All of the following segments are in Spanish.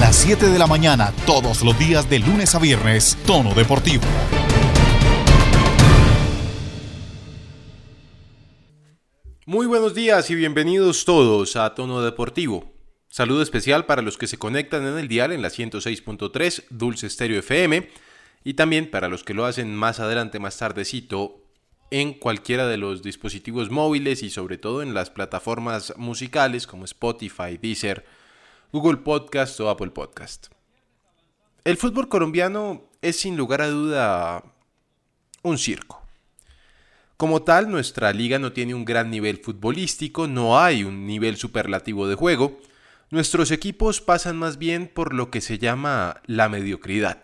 las 7 de la mañana, todos los días de lunes a viernes, Tono Deportivo. Muy buenos días y bienvenidos todos a Tono Deportivo. Saludo especial para los que se conectan en el dial en la 106.3 Dulce Stereo FM y también para los que lo hacen más adelante, más tardecito, en cualquiera de los dispositivos móviles y sobre todo en las plataformas musicales como Spotify, Deezer, Google Podcast o Apple Podcast. El fútbol colombiano es sin lugar a duda un circo. Como tal, nuestra liga no tiene un gran nivel futbolístico, no hay un nivel superlativo de juego. Nuestros equipos pasan más bien por lo que se llama la mediocridad.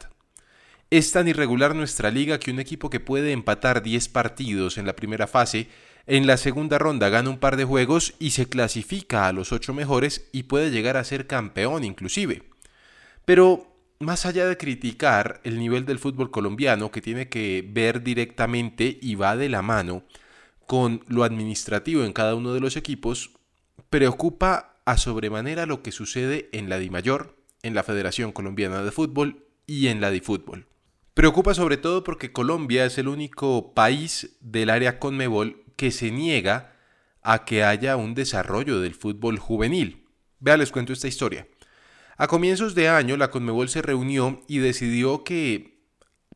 Es tan irregular nuestra liga que un equipo que puede empatar 10 partidos en la primera fase, en la segunda ronda gana un par de juegos y se clasifica a los 8 mejores y puede llegar a ser campeón inclusive. Pero más allá de criticar el nivel del fútbol colombiano que tiene que ver directamente y va de la mano con lo administrativo en cada uno de los equipos, preocupa a sobremanera lo que sucede en la DIMAYOR, en la Federación Colombiana de Fútbol y en la DiFútbol. Preocupa sobre todo porque Colombia es el único país del área Conmebol que se niega a que haya un desarrollo del fútbol juvenil. Vea, les cuento esta historia. A comienzos de año, la Conmebol se reunió y decidió que,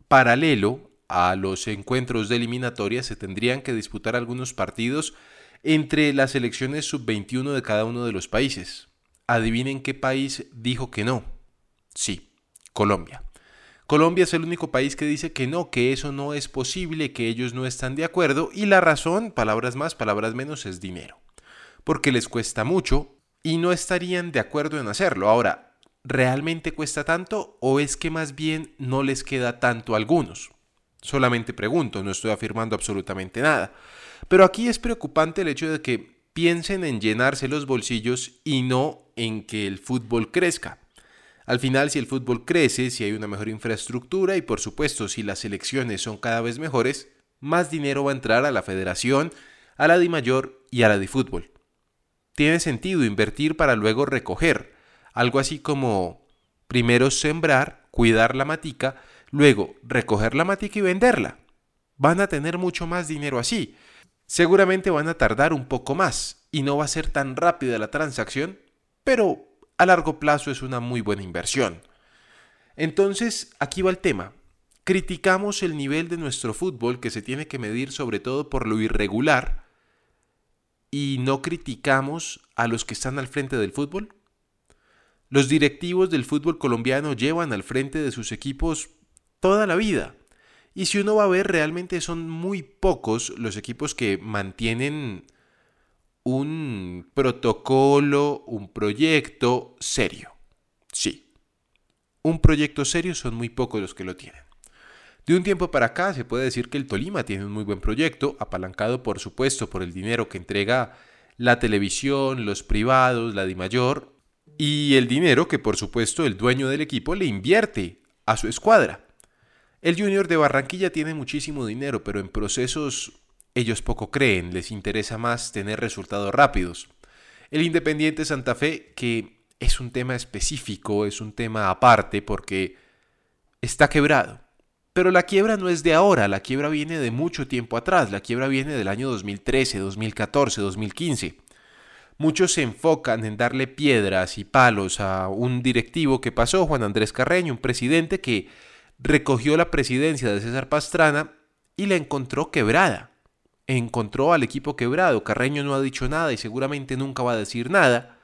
paralelo a los encuentros de eliminatoria, se tendrían que disputar algunos partidos entre las selecciones sub-21 de cada uno de los países. Adivinen qué país dijo que no. Sí, Colombia. Colombia es el único país que dice que no, que eso no es posible, que ellos no están de acuerdo y la razón, palabras más, palabras menos, es dinero. Porque les cuesta mucho y no estarían de acuerdo en hacerlo. Ahora, ¿realmente cuesta tanto o es que más bien no les queda tanto a algunos? Solamente pregunto, no estoy afirmando absolutamente nada. Pero aquí es preocupante el hecho de que piensen en llenarse los bolsillos y no en que el fútbol crezca. Al final, si el fútbol crece, si hay una mejor infraestructura y por supuesto si las elecciones son cada vez mejores, más dinero va a entrar a la federación, a la DIMAYOR y a la DiFútbol. Tiene sentido invertir para luego recoger, algo así como primero sembrar, cuidar la matica, luego recoger la matica y venderla. Van a tener mucho más dinero así. Seguramente van a tardar un poco más y no va a ser tan rápida la transacción, pero a largo plazo es una muy buena inversión. Entonces, aquí va el tema. Criticamos el nivel de nuestro fútbol que se tiene que medir sobre todo por lo irregular y no criticamos a los que están al frente del fútbol. Los directivos del fútbol colombiano llevan al frente de sus equipos toda la vida. Y si uno va a ver, realmente son muy pocos los equipos que mantienen un protocolo, un proyecto serio. Sí, un proyecto serio son muy pocos los que lo tienen. De un tiempo para acá se puede decir que el Tolima tiene un muy buen proyecto, apalancado por supuesto por el dinero que entrega la televisión, los privados, la DIMAYOR y el dinero que por supuesto el dueño del equipo le invierte a su escuadra. El Junior de Barranquilla tiene muchísimo dinero, pero en procesos ellos poco creen, les interesa más tener resultados rápidos. El Independiente Santa Fe, que es un tema específico, es un tema aparte porque está quebrado. Pero la quiebra no es de ahora, la quiebra viene de mucho tiempo atrás, la quiebra viene del año 2013, 2014, 2015. Muchos se enfocan en darle piedras y palos a un directivo que pasó, Juan Andrés Carreño, un presidente que recogió la presidencia de César Pastrana y la encontró quebrada. Encontró al equipo quebrado. Carreño no ha dicho nada y seguramente nunca va a decir nada.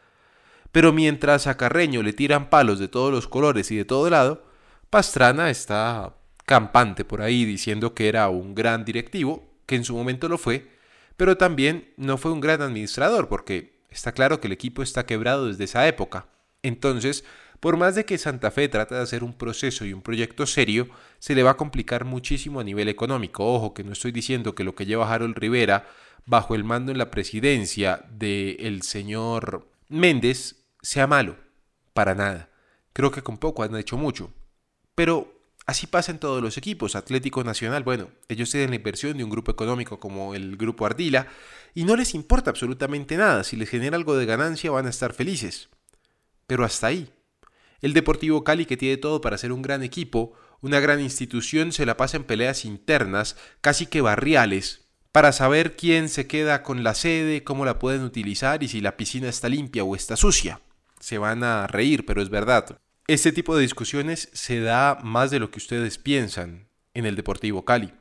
Pero mientras a Carreño le tiran palos de todos los colores y de todo lado, Pastrana está campante por ahí diciendo que era un gran directivo, que en su momento lo fue, pero también no fue un gran administrador, porque Está claro que el equipo está quebrado desde esa época. Entonces, por más de que Santa Fe trate de hacer un proceso y un proyecto serio, se le va a complicar muchísimo a nivel económico. Ojo, que no estoy diciendo que lo que lleva Harold Rivera bajo el mando en la presidencia del señor Méndez sea malo. Para nada. Creo que con poco han hecho mucho. Pero Así pasa en todos los equipos. Atlético Nacional, bueno, ellos tienen la inversión de un grupo económico como el Grupo Ardila y no les importa absolutamente nada. Si les genera algo de ganancia van a estar felices. Pero hasta ahí. El Deportivo Cali, que tiene todo para ser un gran equipo, una gran institución, se la pasa en peleas internas, casi que barriales, para saber quién se queda con la sede, cómo la pueden utilizar y si la piscina está limpia o está sucia. Se van a reír, pero es verdad. Este tipo de discusiones se da más de lo que ustedes piensan en el Deportivo Cali.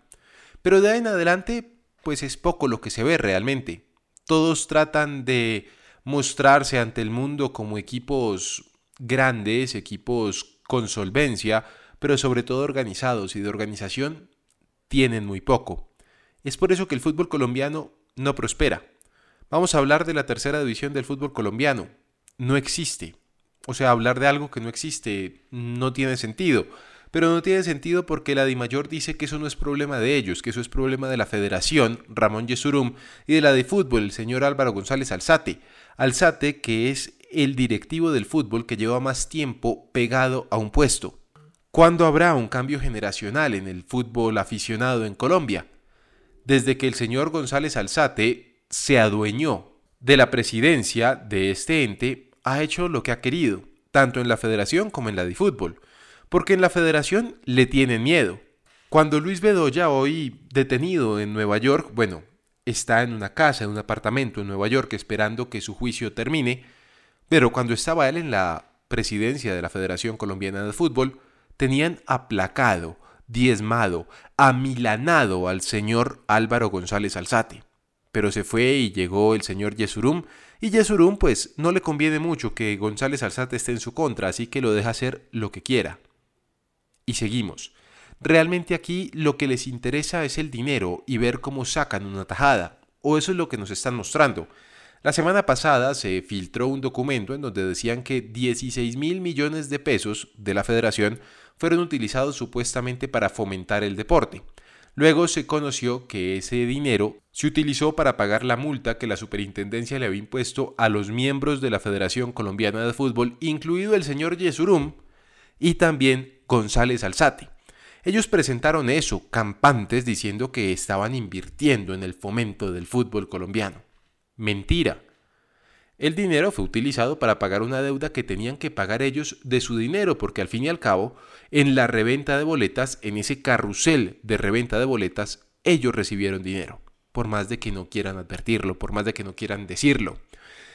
Pero de ahí en adelante, pues es poco lo que se ve realmente. Todos tratan de mostrarse ante el mundo como equipos grandes, equipos con solvencia, pero sobre todo organizados y de organización tienen muy poco. Es por eso que el fútbol colombiano no prospera. Vamos a hablar de la tercera división del fútbol colombiano. No existe. O sea, hablar de algo que no existe no tiene sentido. Pero no tiene sentido porque la DIMAYOR dice que eso no es problema de ellos, que eso es problema de la federación, Ramón Yesurum, y de la de fútbol, el señor Álvaro González Alzate. Alzate, que es el directivo del fútbol que lleva más tiempo pegado a un puesto. ¿Cuándo habrá un cambio generacional en el fútbol aficionado en Colombia? Desde que el señor González Alzate se adueñó de la presidencia de este ente, ha hecho lo que ha querido, tanto en la federación como en la de fútbol, porque en la federación le tienen miedo. Cuando Luis Bedoya, hoy detenido en Nueva York, bueno, está en una casa, en un apartamento en Nueva York esperando que su juicio termine, pero cuando estaba él en la presidencia de la Federación Colombiana de Fútbol, tenían aplacado, diezmado, amilanado al señor Álvaro González Alzate. Pero se fue y llegó el señor Yesurum, y Yesurum pues no le conviene mucho que González Alzate esté en su contra, así que lo deja hacer lo que quiera. Y seguimos. Realmente aquí lo que les interesa es el dinero y ver cómo sacan una tajada, o eso es lo que nos están mostrando. La semana pasada se filtró un documento en donde decían que 16 mil millones de pesos de la federación fueron utilizados supuestamente para fomentar el deporte. Luego se conoció que ese dinero se utilizó para pagar la multa que la superintendencia le había impuesto a los miembros de la Federación Colombiana de Fútbol, incluido el señor Yesurum y también González Alzate. Ellos presentaron eso, campantes, diciendo que estaban invirtiendo en el fomento del fútbol colombiano. Mentira. El dinero fue utilizado para pagar una deuda que tenían que pagar ellos de su dinero, porque al fin y al cabo, en la reventa de boletas, en ese carrusel de reventa de boletas, ellos recibieron dinero, por más de que no quieran advertirlo, por más de que no quieran decirlo.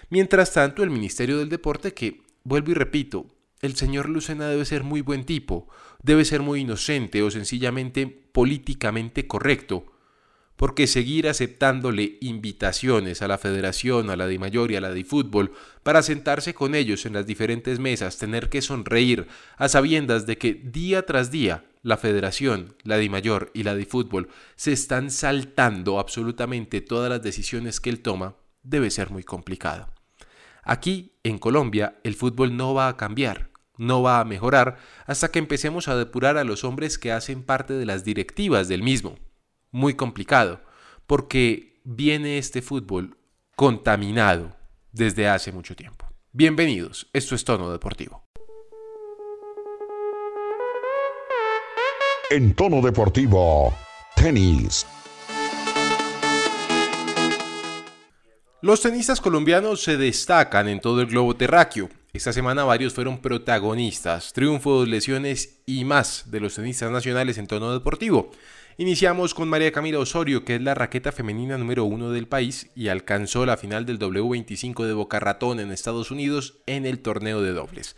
Mientras tanto, el Ministerio del Deporte, que, vuelvo y repito, el señor Lucena debe ser muy buen tipo, debe ser muy inocente o sencillamente políticamente correcto, porque seguir aceptándole invitaciones a la federación, a la de mayor y a la de fútbol, para sentarse con ellos en las diferentes mesas, tener que sonreír, a sabiendas de que día tras día la federación, la de mayor y la de fútbol se están saltando absolutamente todas las decisiones que él toma, debe ser muy complicado. Aquí, en Colombia, el fútbol no va a cambiar, no va a mejorar hasta que empecemos a depurar a los hombres que hacen parte de las directivas del mismo muy complicado, porque viene este fútbol contaminado desde hace mucho tiempo. Bienvenidos, esto es Tono Deportivo. En Tono Deportivo, tenis. Los tenistas colombianos se destacan en todo el globo terráqueo. Esta semana varios fueron protagonistas, triunfos, lesiones y más de los tenistas nacionales en tono deportivo. Iniciamos con María Camila Osorio, que es la raqueta femenina número uno del país y alcanzó la final del W25 de Boca Ratón en Estados Unidos en el torneo de dobles.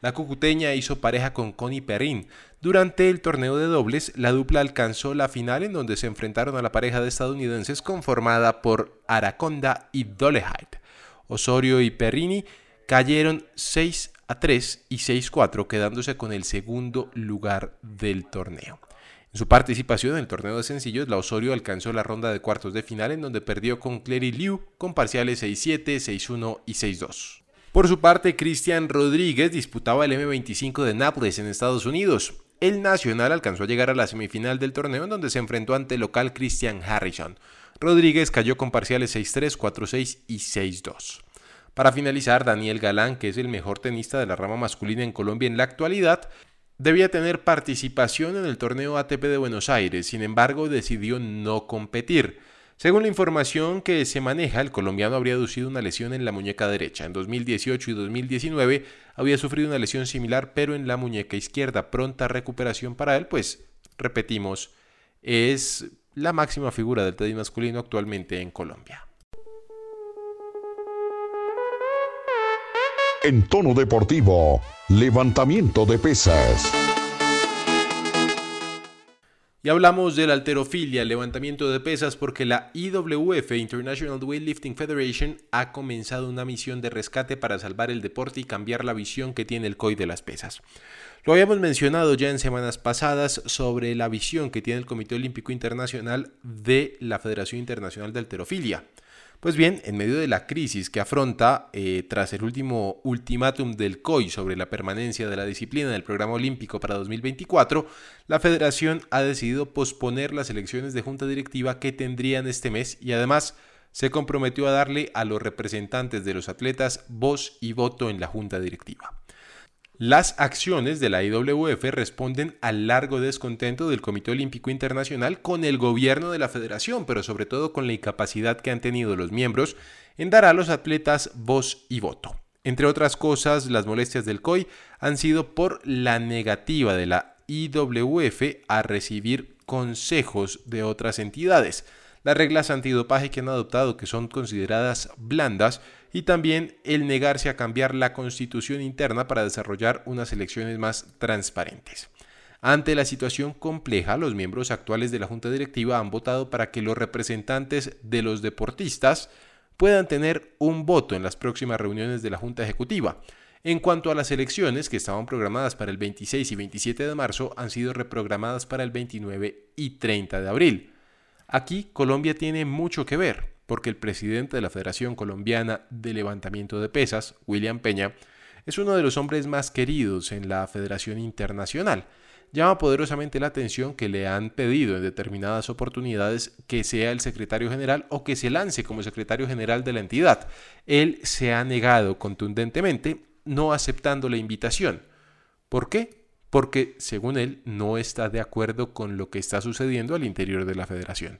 La cucuteña hizo pareja con Connie Perrin. Durante el torneo de dobles, la dupla alcanzó la final en donde se enfrentaron a la pareja de estadounidenses conformada por Araconda y Dolehide. Osorio y Perrini cayeron 6 a 3 y 6 a 4, quedándose con el segundo lugar del torneo. En su participación en el torneo de sencillos, la Osorio alcanzó la ronda de cuartos de final en donde perdió con Clary Liu con parciales 6-7, 6-1 y 6-2. Por su parte, Cristian Rodríguez disputaba el M25 de Nápoles en Estados Unidos. El Nacional alcanzó a llegar a la semifinal del torneo en donde se enfrentó ante el local Christian Harrison. Rodríguez cayó con parciales 6-3, 4-6 y 6-2. Para finalizar, Daniel Galán, que es el mejor tenista de la rama masculina en Colombia en la actualidad, Debía tener participación en el torneo ATP de Buenos Aires, sin embargo decidió no competir. Según la información que se maneja, el colombiano habría aducido una lesión en la muñeca derecha. En 2018 y 2019 había sufrido una lesión similar, pero en la muñeca izquierda. Pronta recuperación para él, pues, repetimos, es la máxima figura del tenis masculino actualmente en Colombia. En tono deportivo, levantamiento de pesas. Y hablamos de la alterofilia, levantamiento de pesas, porque la IWF, International Weightlifting Federation, ha comenzado una misión de rescate para salvar el deporte y cambiar la visión que tiene el COI de las pesas. Lo habíamos mencionado ya en semanas pasadas sobre la visión que tiene el Comité Olímpico Internacional de la Federación Internacional de Alterofilia. Pues bien, en medio de la crisis que afronta eh, tras el último ultimátum del COI sobre la permanencia de la disciplina del programa olímpico para 2024, la federación ha decidido posponer las elecciones de junta directiva que tendrían este mes y además se comprometió a darle a los representantes de los atletas voz y voto en la junta directiva. Las acciones de la IWF responden al largo descontento del Comité Olímpico Internacional con el gobierno de la federación, pero sobre todo con la incapacidad que han tenido los miembros en dar a los atletas voz y voto. Entre otras cosas, las molestias del COI han sido por la negativa de la IWF a recibir consejos de otras entidades. Las reglas antidopaje que han adoptado, que son consideradas blandas, y también el negarse a cambiar la constitución interna para desarrollar unas elecciones más transparentes. Ante la situación compleja, los miembros actuales de la Junta Directiva han votado para que los representantes de los deportistas puedan tener un voto en las próximas reuniones de la Junta Ejecutiva. En cuanto a las elecciones que estaban programadas para el 26 y 27 de marzo, han sido reprogramadas para el 29 y 30 de abril. Aquí Colombia tiene mucho que ver porque el presidente de la Federación Colombiana de Levantamiento de Pesas, William Peña, es uno de los hombres más queridos en la Federación Internacional. Llama poderosamente la atención que le han pedido en determinadas oportunidades que sea el secretario general o que se lance como secretario general de la entidad. Él se ha negado contundentemente, no aceptando la invitación. ¿Por qué? Porque, según él, no está de acuerdo con lo que está sucediendo al interior de la federación.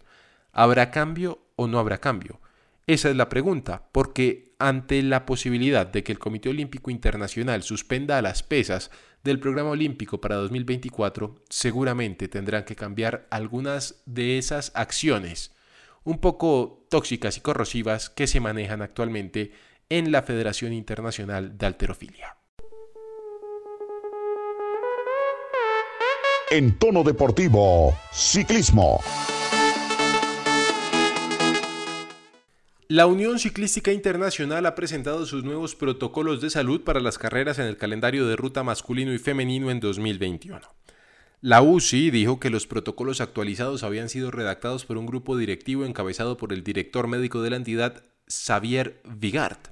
¿Habrá cambio o no habrá cambio? Esa es la pregunta, porque ante la posibilidad de que el Comité Olímpico Internacional suspenda a las pesas del programa olímpico para 2024, seguramente tendrán que cambiar algunas de esas acciones un poco tóxicas y corrosivas que se manejan actualmente en la Federación Internacional de Alterofilia. En tono deportivo, ciclismo. La Unión Ciclística Internacional ha presentado sus nuevos protocolos de salud para las carreras en el calendario de ruta masculino y femenino en 2021. La UCI dijo que los protocolos actualizados habían sido redactados por un grupo directivo encabezado por el director médico de la entidad, Xavier Vigart.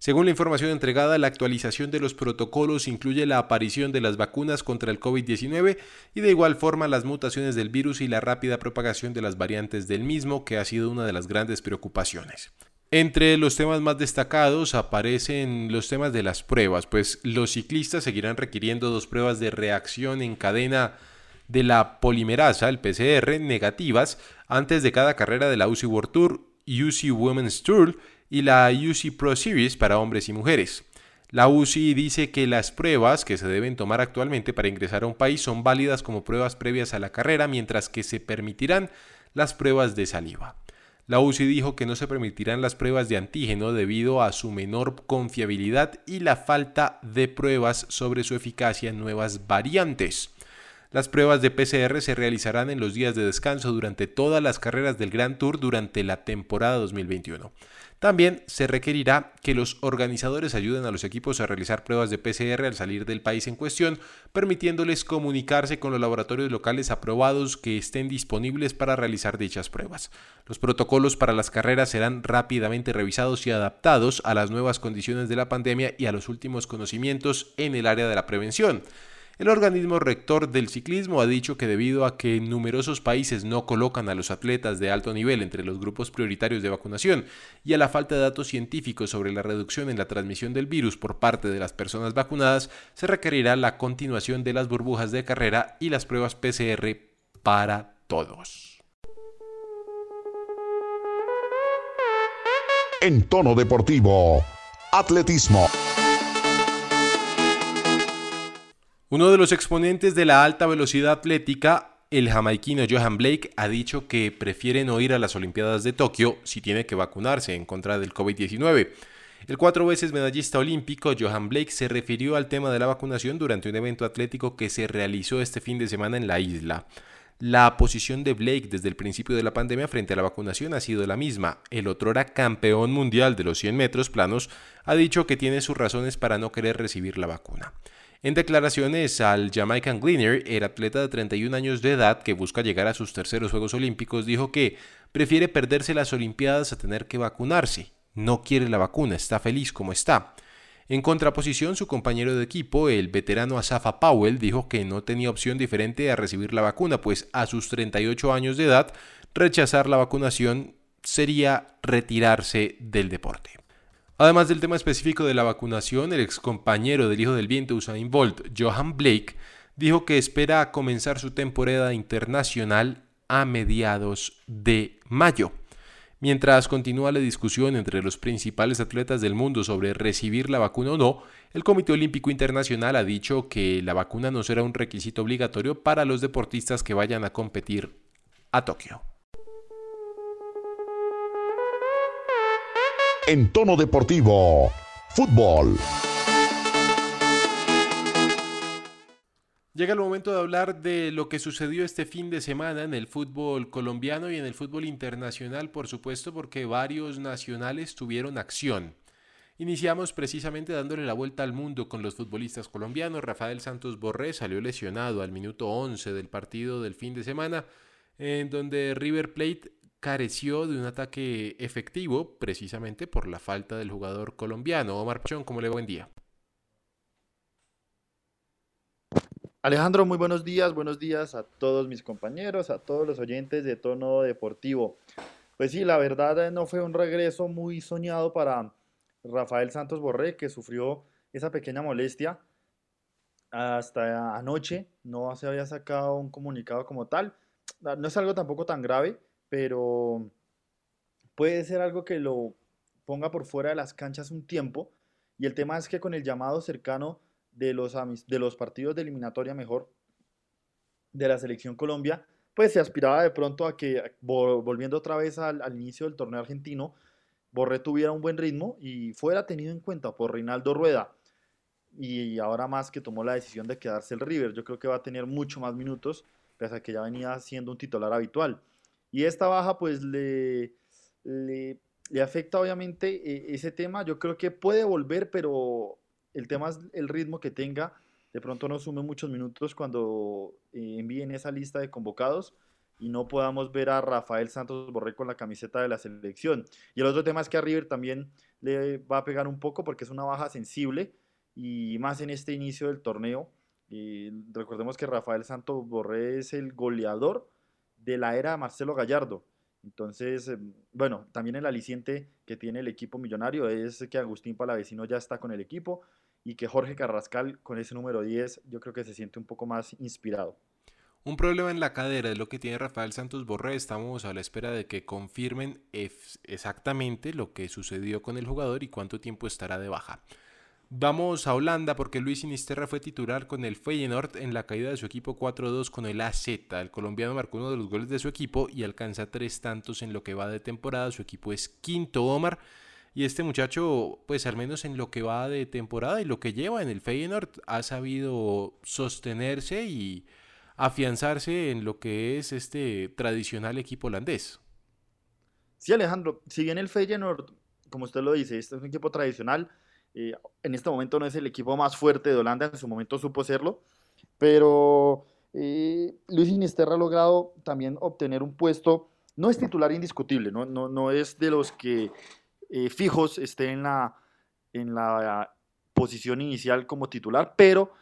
Según la información entregada, la actualización de los protocolos incluye la aparición de las vacunas contra el COVID-19 y de igual forma las mutaciones del virus y la rápida propagación de las variantes del mismo, que ha sido una de las grandes preocupaciones. Entre los temas más destacados aparecen los temas de las pruebas, pues los ciclistas seguirán requiriendo dos pruebas de reacción en cadena de la polimerasa, el PCR, negativas antes de cada carrera de la UCI World Tour, UCI Women's Tour y la UCI Pro Series para hombres y mujeres. La UCI dice que las pruebas que se deben tomar actualmente para ingresar a un país son válidas como pruebas previas a la carrera, mientras que se permitirán las pruebas de saliva. La UCI dijo que no se permitirán las pruebas de antígeno debido a su menor confiabilidad y la falta de pruebas sobre su eficacia en nuevas variantes. Las pruebas de PCR se realizarán en los días de descanso durante todas las carreras del Grand Tour durante la temporada 2021. También se requerirá que los organizadores ayuden a los equipos a realizar pruebas de PCR al salir del país en cuestión, permitiéndoles comunicarse con los laboratorios locales aprobados que estén disponibles para realizar dichas pruebas. Los protocolos para las carreras serán rápidamente revisados y adaptados a las nuevas condiciones de la pandemia y a los últimos conocimientos en el área de la prevención. El organismo rector del ciclismo ha dicho que debido a que numerosos países no colocan a los atletas de alto nivel entre los grupos prioritarios de vacunación y a la falta de datos científicos sobre la reducción en la transmisión del virus por parte de las personas vacunadas, se requerirá la continuación de las burbujas de carrera y las pruebas PCR para todos. En tono deportivo, atletismo. Uno de los exponentes de la alta velocidad atlética, el jamaiquino Johan Blake, ha dicho que prefiere no ir a las Olimpiadas de Tokio si tiene que vacunarse en contra del COVID-19. El cuatro veces medallista olímpico Johan Blake se refirió al tema de la vacunación durante un evento atlético que se realizó este fin de semana en la isla. La posición de Blake desde el principio de la pandemia frente a la vacunación ha sido la misma. El otrora campeón mundial de los 100 metros planos ha dicho que tiene sus razones para no querer recibir la vacuna. En declaraciones al Jamaican Gleaner, el atleta de 31 años de edad que busca llegar a sus terceros Juegos Olímpicos dijo que prefiere perderse las Olimpiadas a tener que vacunarse. No quiere la vacuna, está feliz como está. En contraposición, su compañero de equipo, el veterano Asafa Powell, dijo que no tenía opción diferente a recibir la vacuna, pues a sus 38 años de edad, rechazar la vacunación sería retirarse del deporte. Además del tema específico de la vacunación, el excompañero del hijo del viento Usain Bolt, Johan Blake, dijo que espera comenzar su temporada internacional a mediados de mayo. Mientras continúa la discusión entre los principales atletas del mundo sobre recibir la vacuna o no, el Comité Olímpico Internacional ha dicho que la vacuna no será un requisito obligatorio para los deportistas que vayan a competir a Tokio. En tono deportivo, fútbol. Llega el momento de hablar de lo que sucedió este fin de semana en el fútbol colombiano y en el fútbol internacional, por supuesto, porque varios nacionales tuvieron acción. Iniciamos precisamente dándole la vuelta al mundo con los futbolistas colombianos. Rafael Santos Borré salió lesionado al minuto 11 del partido del fin de semana, en donde River Plate careció de un ataque efectivo precisamente por la falta del jugador colombiano. Omar Pachón, ¿cómo le buen día? Alejandro, muy buenos días, buenos días a todos mis compañeros, a todos los oyentes de Tono Deportivo. Pues sí, la verdad eh, no fue un regreso muy soñado para Rafael Santos Borré, que sufrió esa pequeña molestia hasta anoche, no se había sacado un comunicado como tal. No es algo tampoco tan grave, pero puede ser algo que lo ponga por fuera de las canchas un tiempo. Y el tema es que con el llamado cercano de los, de los partidos de eliminatoria mejor de la selección Colombia, pues se aspiraba de pronto a que, volviendo otra vez al, inicio del torneo argentino, Borré tuviera un buen ritmo y fuera tenido en cuenta por Reinaldo Rueda. Y ahora más que tomó la decisión de quedarse el River, yo creo que va a tener mucho más minutos, pese a que ya venía siendo un titular habitual. Y esta baja pues le, le, afecta obviamente eh, ese tema. Yo creo que puede volver, pero el tema es el ritmo que tenga. De pronto no sume muchos minutos cuando eh, envíen esa lista de convocados y no podamos ver a Rafael Santos Borré con la camiseta de la selección. Y el otro tema es que a River también le va a pegar un poco porque es una baja sensible y más en este inicio del torneo. Y recordemos que Rafael Santos Borré es el goleador de la era Marcelo Gallardo. Entonces, em, bueno, también el aliciente que tiene el equipo millonario es que Agustín Palavecino ya está con el equipo y que Jorge Carrascal con ese número 10 yo creo que se siente un poco más inspirado. Un problema en la cadera es lo que tiene Rafael Santos Borré. Estamos a la espera de que confirmen exactamente lo que sucedió con el jugador y cuánto tiempo estará de baja. Vamos a Holanda porque Luis Sinisterra fue titular con el Feyenoord en la caída de su equipo 4-2 con el AZ. El colombiano marcó uno de los goles de su equipo y alcanza tres tantos en lo que va de temporada. Su equipo es quinto Omar. Y este muchacho, pues al menos en lo que va de temporada y lo que lleva en el Feyenoord, ha sabido sostenerse y afianzarse en lo que es este tradicional equipo holandés. Sí, Alejandro, si bien el Feyenoord, como usted lo dice, este es un equipo tradicional, eh, en este momento no es el equipo más fuerte de Holanda, en su momento supo serlo, pero eh, Luis Inisterra ha logrado también obtener un puesto, no es titular indiscutible, no, no, no es de los que eh, fijos esté en la, posición inicial como titular, pero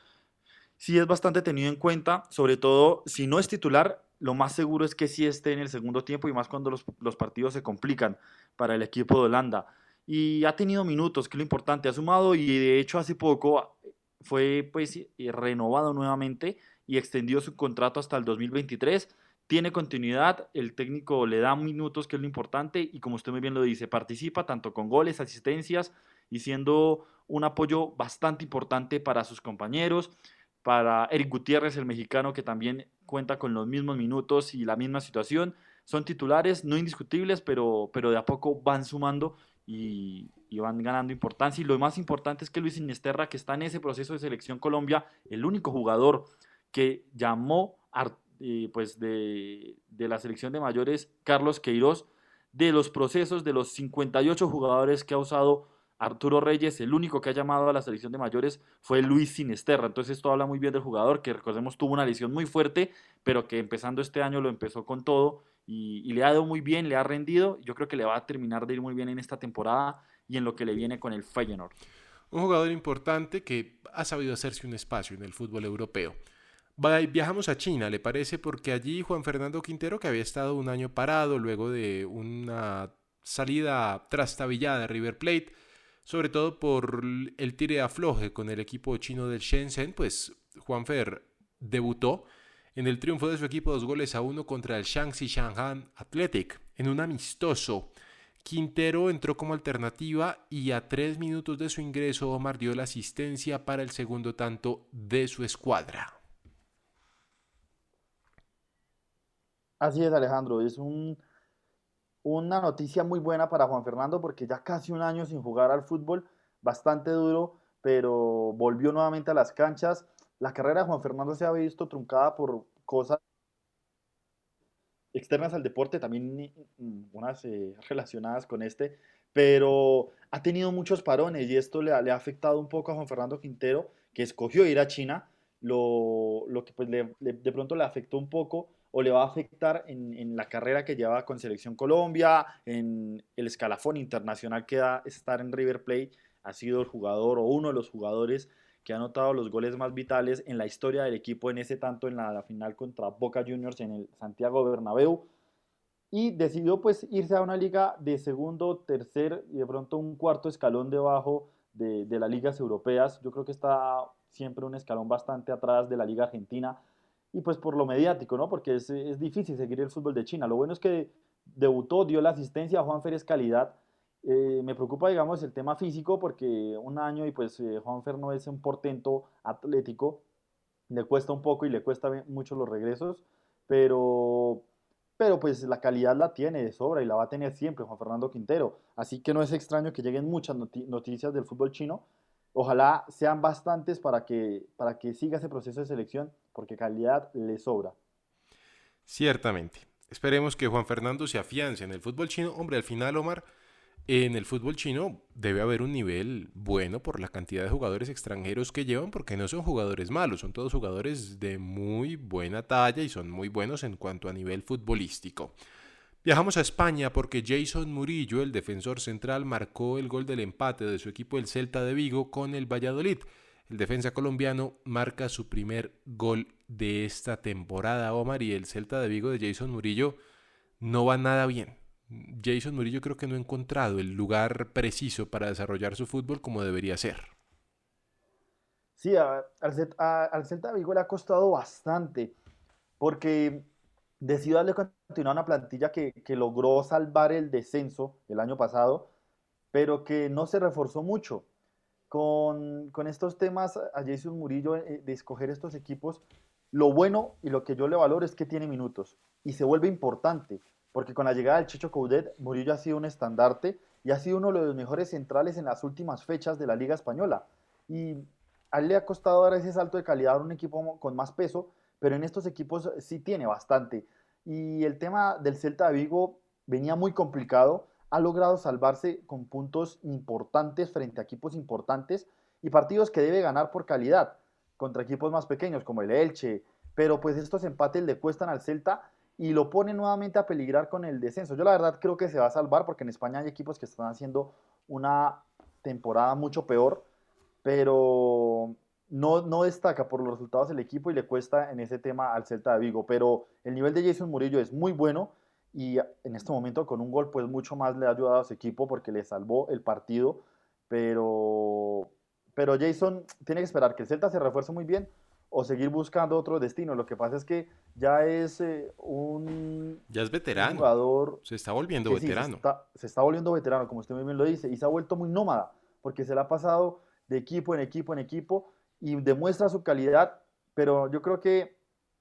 sí es bastante tenido en cuenta, sobre todo si no es titular, lo más seguro es que sí esté en el segundo tiempo y más cuando los partidos se complican para el equipo de Holanda y ha tenido minutos, que es lo importante, ha sumado y de hecho hace poco fue pues renovado nuevamente y extendió su contrato hasta el 2023. tiene continuidad, el técnico le da minutos, que es lo importante, y como usted muy bien lo dice, participa tanto con goles, asistencias y siendo un apoyo bastante importante para sus compañeros, para Eric Gutiérrez, el mexicano, que también cuenta con los mismos minutos y la misma situación. Son titulares no indiscutibles, pero, pero de a poco van sumando y, van ganando importancia. Y lo más importante es que Luis Inesterra, que está en ese proceso de selección Colombia, el único jugador que llamó eh, pues de, de, la selección de mayores, Carlos Queiroz, de los procesos de los 58 jugadores que ha usado Arturo Reyes, el único que ha llamado a la selección de mayores fue Luis Sinesterra. Entonces esto habla muy bien del jugador, que recordemos tuvo una lesión muy fuerte, pero que empezando este año lo empezó con todo y, le ha dado muy bien, le ha rendido. Yo creo que le va a terminar de ir muy bien en esta temporada y en lo que le viene con el Feyenoord. Un jugador importante que ha sabido hacerse un espacio en el fútbol europeo. Viajamos a China, ¿le parece? Porque allí Juan Fernando Quintero, que había estado un año parado luego de una salida trastabillada de River Plate, sobre todo por el tire afloje con el equipo chino del Shenzhen, pues Juanfer debutó en el triunfo de su equipo dos goles a uno contra el Shaanxi Shanghai Athletic en un amistoso. Quintero entró como alternativa y a tres minutos de su ingreso Omar dio la asistencia para el segundo tanto de su escuadra. Así es, Alejandro. Es un una noticia muy buena para Juan Fernando porque ya casi un año sin jugar al fútbol, bastante duro, pero volvió nuevamente a las canchas. La carrera de Juan Fernando se ha visto truncada por cosas externas al deporte, también mm, unas eh, relacionadas con este, pero ha tenido muchos parones y esto le ha, afectado un poco a Juan Fernando Quintero, que escogió ir a China, lo, que pues de pronto le afectó un poco o le va a afectar en, la carrera que lleva con Selección Colombia, en el escalafón internacional que da estar en River Plate. Ha sido el jugador o uno de los jugadores que ha anotado los goles más vitales en la historia del equipo en ese tanto en la, final contra Boca Juniors en el Santiago Bernabéu y decidió pues irse a una liga de segundo, tercer y de pronto un cuarto escalón debajo de, de las ligas europeas. Yo creo que está siempre un escalón bastante atrás de la liga argentina y pues por lo mediático, ¿no? Porque es, es, difícil seguir el fútbol de China. Lo bueno es que debutó, dio la asistencia a Juan Fer calidad. Eh, me preocupa, digamos, el tema físico porque un año y pues eh, Juan Fer no es un portento atlético, le cuesta un poco y le cuesta mucho los regresos, pero, pero pues la calidad la tiene de sobra y la va a tener siempre Juan Fernando Quintero. Así que no es extraño que lleguen muchas noticias del fútbol chino. Ojalá sean bastantes para que, para que siga ese proceso de selección porque calidad le sobra. Ciertamente. Esperemos que Juan Fernando se afiance en el fútbol chino. Hombre, al final, Omar, en el fútbol chino debe haber un nivel bueno por la cantidad de jugadores extranjeros que llevan, porque no son jugadores malos, son todos jugadores de muy buena talla y son muy buenos en cuanto a nivel futbolístico. Viajamos a España porque Jason Murillo, el defensor central, marcó el gol del empate de su equipo el Celta de Vigo con el Valladolid. El defensa colombiano marca su primer gol de esta temporada, Omar, y el Celta de Vigo de Jason Murillo no va nada bien. Jason Murillo creo que no ha encontrado el lugar preciso para desarrollar su fútbol como debería ser. Sí, al, Celta de Vigo le ha costado bastante, porque decidió darle continuar a una plantilla que, que logró salvar el descenso el año pasado, pero que no se reforzó mucho con, estos temas a Jason Murillo eh, de escoger estos equipos, lo bueno y lo que yo le valoro es que tiene minutos y se vuelve importante, porque con la llegada del Chicho Coudet, Murillo ha sido un estandarte y ha sido uno de los mejores centrales en las últimas fechas de la Liga Española. Y a él le ha costado dar ese salto de calidad a un equipo con más peso, pero en estos equipos sí tiene bastante. Y el tema del Celta de Vigo venía muy complicado ha logrado salvarse con puntos importantes frente a equipos importantes y partidos que debe ganar por calidad contra equipos más pequeños como el Elche, pero pues estos empates le cuestan al Celta y lo ponen nuevamente a peligrar con el descenso. Yo la verdad creo que se va a salvar porque en España hay equipos que están haciendo una temporada mucho peor, pero no, no destaca por los resultados del equipo y le cuesta en ese tema al Celta de Vigo, pero el nivel de Jason Murillo es muy bueno y en este momento con un gol pues mucho más le ha ayudado a su equipo porque le salvó el partido, pero, pero Jason tiene que esperar que el Celta se refuerce muy bien o seguir buscando otro destino. Lo que pasa es que ya es eh, un, ya es veterano. jugador. Se está volviendo veterano. se, está, se, está, volviendo veterano, como usted muy bien lo dice, y se ha vuelto muy nómada, porque se le ha pasado de equipo en equipo en equipo y demuestra su calidad, pero yo creo que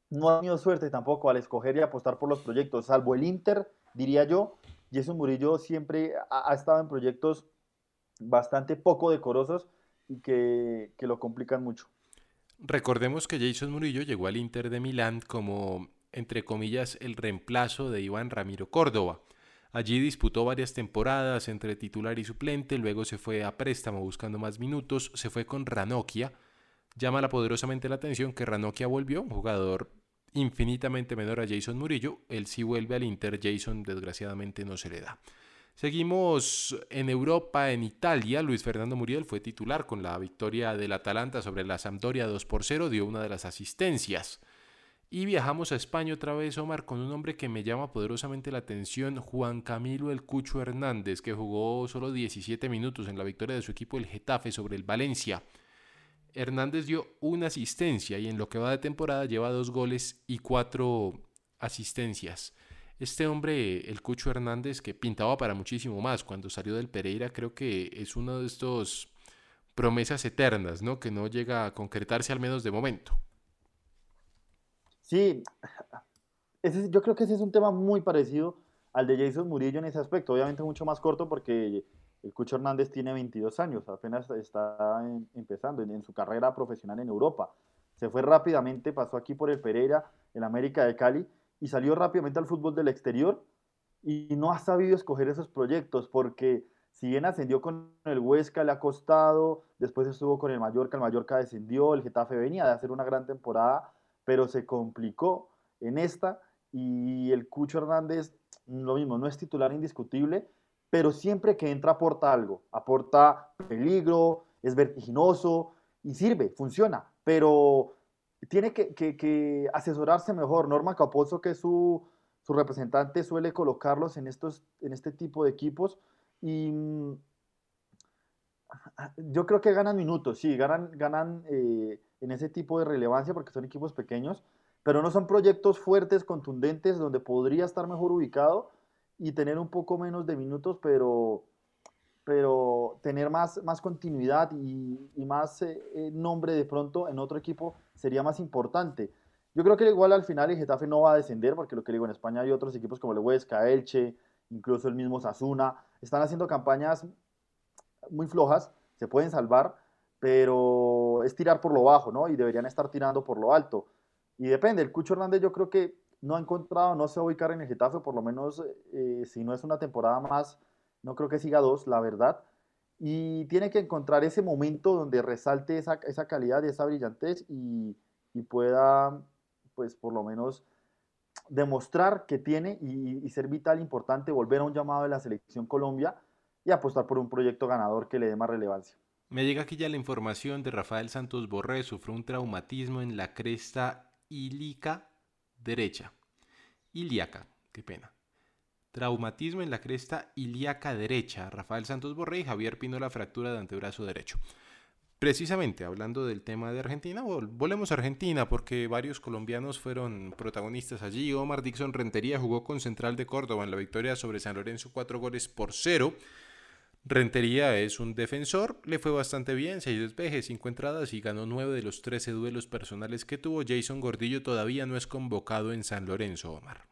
no ha tenido suerte tampoco al escoger y apostar por los proyectos, salvo el Inter, diría yo. Jason Murillo siempre ha, estado en proyectos bastante poco decorosos y que, que lo complican mucho. Recordemos que Jason Murillo llegó al Inter de Milán como, entre comillas, el reemplazo de Iván Ramiro Córdoba. Allí disputó varias temporadas entre titular y suplente, luego se fue a préstamo buscando más minutos, se fue con Ranocchia. Llama poderosamente la atención que Ranocchia volvió, un jugador infinitamente menor a Jason Murillo. Él sí vuelve al Inter, Jason desgraciadamente no se le da. Seguimos en Europa, en Italia. Luis Fernando Muriel fue titular con la victoria del Atalanta sobre la Sampdoria 2 por 0, dio una de las asistencias. Y viajamos a España otra vez, Omar, con un hombre que me llama poderosamente la atención, Juan Camilo El Cucho Hernández, que jugó solo 17 minutos en la victoria de su equipo el Getafe sobre el Valencia. Hernández dio una asistencia y en lo que va de temporada lleva dos goles y cuatro asistencias. Este hombre, el Cucho Hernández, que pintaba para muchísimo más cuando salió del Pereira, creo que es uno de estos promesas eternas, ¿no? Que no llega a concretarse al menos de momento. Sí, yo creo que ese es un tema muy parecido al de Jason Murillo en ese aspecto, obviamente mucho más corto porque el Cucho Hernández tiene 22 años, apenas está empezando en, en su carrera profesional en Europa. Se fue rápidamente, pasó aquí por el Pereira, el América de Cali, y salió rápidamente al fútbol del exterior y no ha sabido escoger esos proyectos porque si bien ascendió con el Huesca, le ha costado, después estuvo con el Mallorca, el Mallorca descendió, el Getafe venía de hacer una gran temporada, pero se complicó en esta y el Cucho Hernández, lo mismo, no es titular indiscutible, pero siempre que entra aporta algo, aporta peligro, es vertiginoso y sirve, funciona, pero tiene que, asesorarse mejor. Norma Capozo, que es su, representante, suele colocarlos en, estos, en este tipo de equipos y mm, yo creo que ganan minutos, sí, ganan, ganan eh, en ese tipo de relevancia porque son equipos pequeños, pero no son proyectos fuertes, contundentes, donde podría estar mejor ubicado y tener un poco menos de minutos, pero, pero tener más, más continuidad y, más eh, eh, nombre de pronto en otro equipo sería más importante. Yo creo que igual al final el Getafe no va a descender, porque lo que digo, en España hay otros equipos como el Huesca, Elche, incluso el mismo Sasuna, están haciendo campañas muy flojas, se pueden salvar, pero es tirar por lo bajo, ¿no? Y deberían estar tirando por lo alto. Y depende, el Cucho Hernández yo creo que no ha encontrado, no se va a ubicar en el Getafe, por lo menos eh, si no es una temporada más, no creo que siga dos, la verdad y tiene que encontrar ese momento donde resalte esa, esa calidad y esa brillantez y, y, pueda, pues por lo menos, demostrar que tiene y, ser vital, importante, volver a un llamado de la selección Colombia y apostar por un proyecto ganador que le dé más relevancia. Me llega aquí ya la información de Rafael Santos Borré, sufrió un traumatismo en la cresta ilíaca derecha. Ilíaca, qué pena. Traumatismo en la cresta ilíaca derecha. Rafael Santos Borré y Javier Pino la fractura de antebrazo derecho. Precisamente hablando del tema de Argentina, volvemos a Argentina porque varios colombianos fueron protagonistas allí. Omar Dixon Rentería jugó con Central de Córdoba en la victoria sobre San Lorenzo, cuatro goles por cero. Rentería es un defensor, le fue bastante bien, seis despejes, cinco entradas y ganó nueve de los 13 duelos personales que tuvo. Jason Gordillo todavía no es convocado en San Lorenzo, Omar.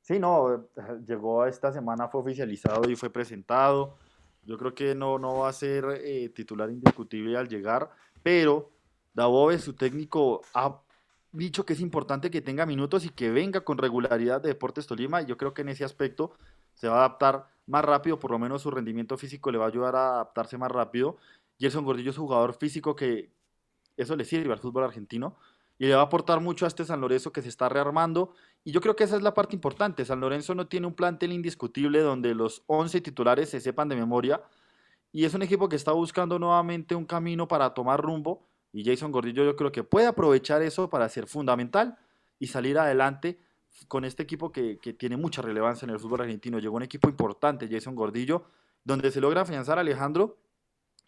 Sí, no, llegó esta semana, fue oficializado y fue presentado. Yo creo que no, no va a ser eh, titular indiscutible al llegar, pero Dabove, su técnico, ha dicho que es importante que tenga minutos y que venga con regularidad de Deportes Tolima. Yo creo que en ese aspecto se va a adaptar más rápido, por lo menos su rendimiento físico le va a ayudar a adaptarse más rápido. Gerson Gordillo es un jugador físico que eso le sirve al fútbol argentino y le va a aportar mucho a este San Lorenzo que se está rearmando. Y yo creo que esa es la parte importante. San Lorenzo no tiene un plantel indiscutible donde los 11 titulares se sepan de memoria. Y es un equipo que está buscando nuevamente un camino para tomar rumbo. Y Jason Gordillo yo creo que puede aprovechar eso para ser fundamental y salir adelante con este equipo que, que tiene mucha relevancia en el fútbol argentino. Llegó un equipo importante, Jason Gordillo, donde se logra afianzar a Alejandro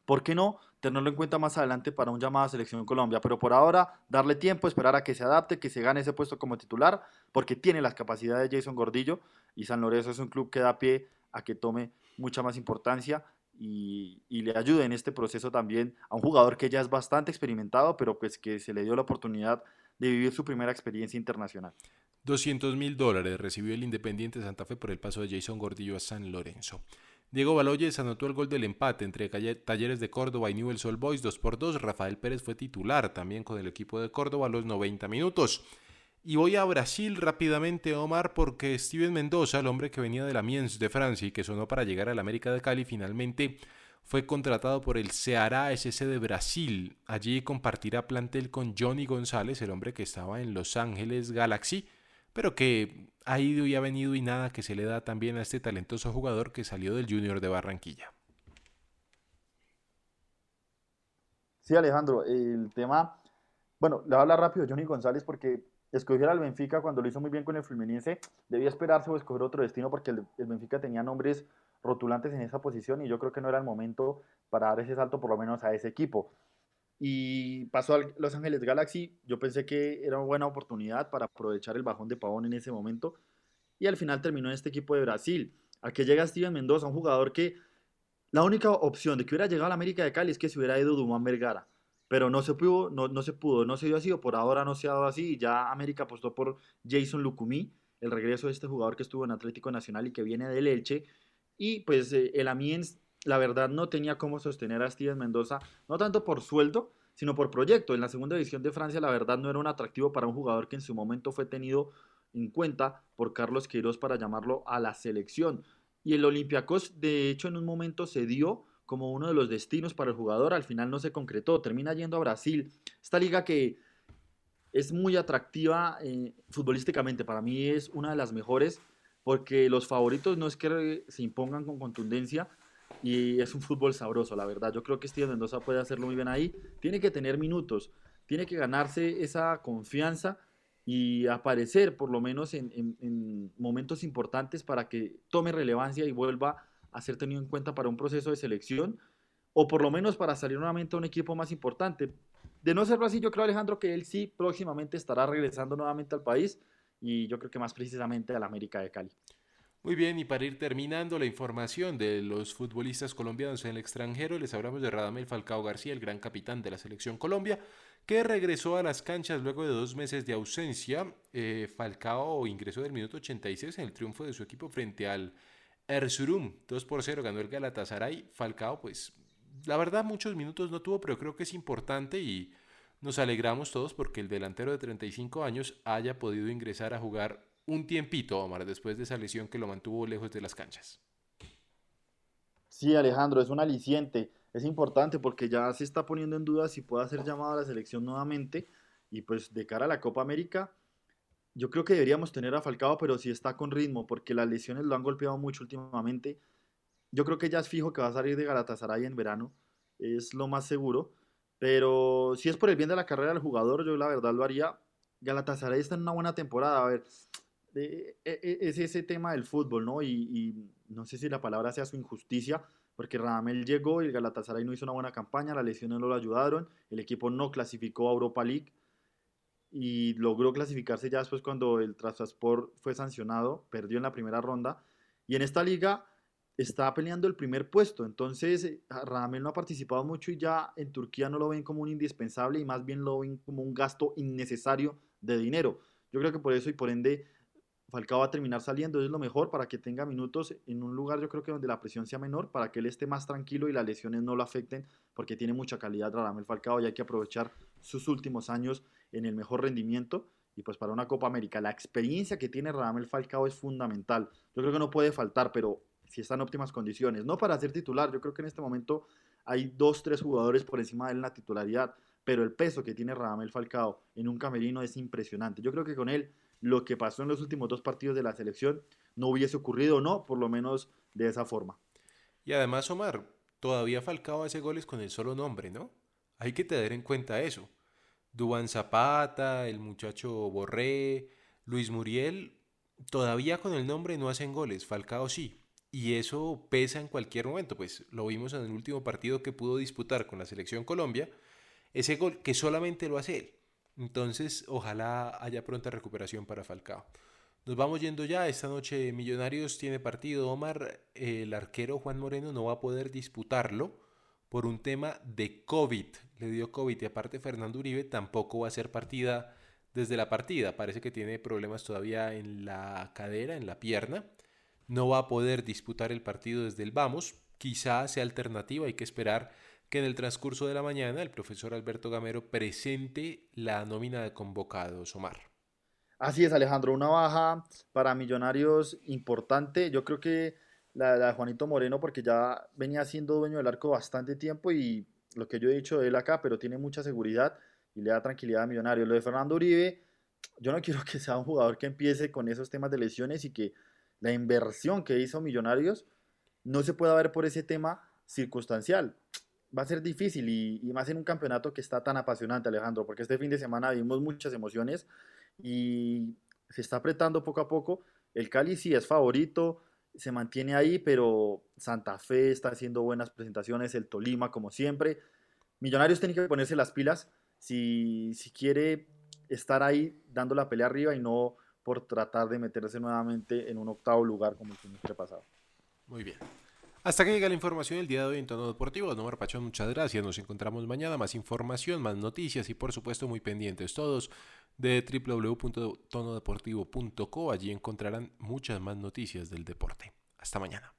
¿por qué no tenerlo en cuenta más adelante para un llamado a Selección Colombia. Pero por ahora, darle tiempo, esperar a que se adapte, que se gane ese puesto como titular, porque tiene las capacidades de Jason Gordillo y San Lorenzo es un club que da pie a que tome mucha más importancia y, y, le ayude en este proceso también a un jugador que ya es bastante experimentado, pero pues que se le dio la oportunidad de vivir su primera experiencia internacional. 200 mil dólares recibió el Independiente Santa Fe por el paso de Jason Gordillo a San Lorenzo. Diego Baloyes anotó el gol del empate entre Talleres de Córdoba y Newell's Old Boys 2 por 2. Rafael Pérez fue titular también con el equipo de Córdoba a los 90 minutos. Y voy a Brasil rápidamente, Omar, porque Steven Mendoza, el hombre que venía de la Miens de Francia y que sonó para llegar al América de Cali, finalmente fue contratado por el Ceará SC de Brasil. Allí compartirá plantel con Johnny González, el hombre que estaba en Los Ángeles Galaxy pero que ha ido y ha venido y nada que se le da también a este talentoso jugador que salió del Junior de Barranquilla. Sí, Alejandro, el tema, bueno, le voy a hablar rápido Johnny González porque escoger al Benfica cuando lo hizo muy bien con el Fluminense, debía esperarse o escoger otro destino porque el, el, Benfica tenía nombres rotulantes en esa posición y yo creo que no era el momento para dar ese salto por lo menos a ese equipo y pasó a Los Ángeles Galaxy. Yo pensé que era una buena oportunidad para aprovechar el bajón de Pavón en ese momento. Y al final terminó en este equipo de Brasil. A que llega Steven Mendoza, un jugador que la única opción de que hubiera llegado a la América de Cali es que se hubiera ido Dumán Vergara. Pero no se pudo, no, no se pudo, no se dio así, o por ahora no se ha dado así. Ya América apostó por Jason Lucumí, el regreso de este jugador que estuvo en Atlético Nacional y que viene del Elche. Y pues eh, el Amiens la verdad no tenía cómo sostener a Steven Mendoza, no tanto por sueldo, sino por proyecto. En la segunda división de Francia, la verdad no era un atractivo para un jugador que en su momento fue tenido en cuenta por Carlos Queiroz para llamarlo a la selección. Y el Olympiacos, de hecho, en un momento se dio como uno de los destinos para el jugador, al final no se concretó, termina yendo a Brasil. Esta liga que es muy atractiva eh, futbolísticamente, para mí es una de las mejores, porque los favoritos no es que se impongan con contundencia, y es un fútbol sabroso, la verdad. Yo creo que Steven Mendoza puede hacerlo muy bien ahí. Tiene que tener minutos, tiene que ganarse esa confianza y aparecer por lo menos en, momentos importantes para que tome relevancia y vuelva a ser tenido en cuenta para un proceso de selección o por lo menos para salir nuevamente a un equipo más importante. De no serlo así, yo creo, Alejandro, que él sí próximamente estará regresando nuevamente al país y yo creo que más precisamente a la América de Cali. Muy bien, y para ir terminando la información de los futbolistas colombianos en el extranjero, les hablamos de Radamel Falcao García, el gran capitán de la selección Colombia, que regresó a las canchas luego de dos meses de ausencia. Eh, Falcao ingresó del minuto 86 en el triunfo de su equipo frente al Erzurum. 2 por 0 ganó el Galatasaray. Falcao, pues, la verdad muchos minutos no tuvo, pero creo que es importante y nos alegramos todos porque el delantero de 35 años haya podido ingresar a jugar un tiempito, Omar, después de esa lesión que lo mantuvo lejos de las canchas. Sí, Alejandro, es un aliciente. Es importante porque ya se está poniendo en duda si puede ser llamado a la selección nuevamente. Y pues de cara a la Copa América, yo creo que deberíamos tener a Falcao, pero si está con ritmo, porque las lesiones lo han golpeado mucho últimamente. Yo creo que ya es fijo que va a salir de Galatasaray en verano, es lo más seguro. Pero si es por el bien de la carrera del jugador, yo la verdad lo haría. Galatasaray está en una buena temporada. A ver, e, e, es ese tema del fútbol, ¿no? Y, no sé si la palabra sea su injusticia, porque Radamel llegó y el Galatasaray no hizo una buena campaña, las lesiones no lo ayudaron, el equipo no clasificó a Europa League y logró clasificarse ya después cuando el Trabzonspor fue sancionado, perdió en la primera ronda y en esta liga está peleando el primer puesto, entonces Radamel no ha participado mucho y ya en Turquía no lo ven como un indispensable y más bien lo ven como un gasto innecesario de dinero. Yo creo que por eso y por ende Falcao va a terminar saliendo, es lo mejor para que tenga minutos en un lugar yo creo que donde la presión sea menor, para que él esté más tranquilo y las lesiones no lo afecten, porque tiene mucha calidad Radamel Falcao y hay que aprovechar sus últimos años en el mejor rendimiento. Y pues para una Copa América, la experiencia que tiene Radamel Falcao es fundamental. Yo creo que no puede faltar, pero si está en óptimas condiciones, no para ser titular, yo creo que en este momento hay dos, tres jugadores por encima de él en la titularidad, pero el peso que tiene Radamel Falcao en un camerino es impresionante. Yo creo que con él lo que pasó en los últimos dos partidos de la selección no hubiese ocurrido no, por lo menos de esa forma. Y además, Omar, todavía Falcao hace goles con el solo nombre, ¿no? Hay que tener en cuenta eso. Duan Zapata, el muchacho Borré, Luis Muriel, todavía con el nombre no hacen goles, Falcao sí. y eso pesa en cualquier momento, pues lo vimos en el último partido que pudo disputar con la selección Colombia, ese gol que solamente lo hace él. Entonces, ojalá haya pronta recuperación para Falcao. Nos vamos yendo ya. Esta noche Millonarios tiene partido. Omar, el arquero Juan Moreno no va a poder disputarlo por un tema de COVID. Le dio COVID y aparte Fernando Uribe tampoco va a ser partida desde la partida. Parece que tiene problemas todavía en la cadera, en la pierna. No va a poder disputar el partido desde el Vamos. Quizá sea alternativa. Hay que esperar que en el transcurso de la mañana el profesor Alberto Gamero presente la nómina de convocados, Omar. Así es, Alejandro, una baja para Millonarios importante. Yo creo que la, de Juanito Moreno, porque ya venía siendo dueño del arco bastante tiempo y lo que yo he dicho de él acá, pero tiene mucha seguridad y le da tranquilidad a Millonarios. Lo de Fernando Uribe, yo no quiero que sea un jugador que empiece con esos temas de lesiones y que la inversión que hizo Millonarios no se pueda ver por ese tema circunstancial va a ser difícil y, más en un campeonato que está tan apasionante, Alejandro, porque este fin de semana vimos muchas emociones y se está apretando poco a poco. El Cali sí es favorito, se mantiene ahí, pero Santa Fe está haciendo buenas presentaciones, el Tolima como siempre. Millonarios tiene que ponerse las pilas si, si quiere estar ahí dando la pelea arriba y no por tratar de meterse nuevamente en un octavo lugar como el semestre pasado. Muy bien. Hasta que llega la información el día de hoy en Tono Deportivo. Nomar Pachón, muchas gracias. Nos encontramos mañana. Más información, más noticias y por supuesto muy pendientes todos de www.tonodeportivo.co. Allí encontrarán muchas más noticias del deporte. Hasta mañana.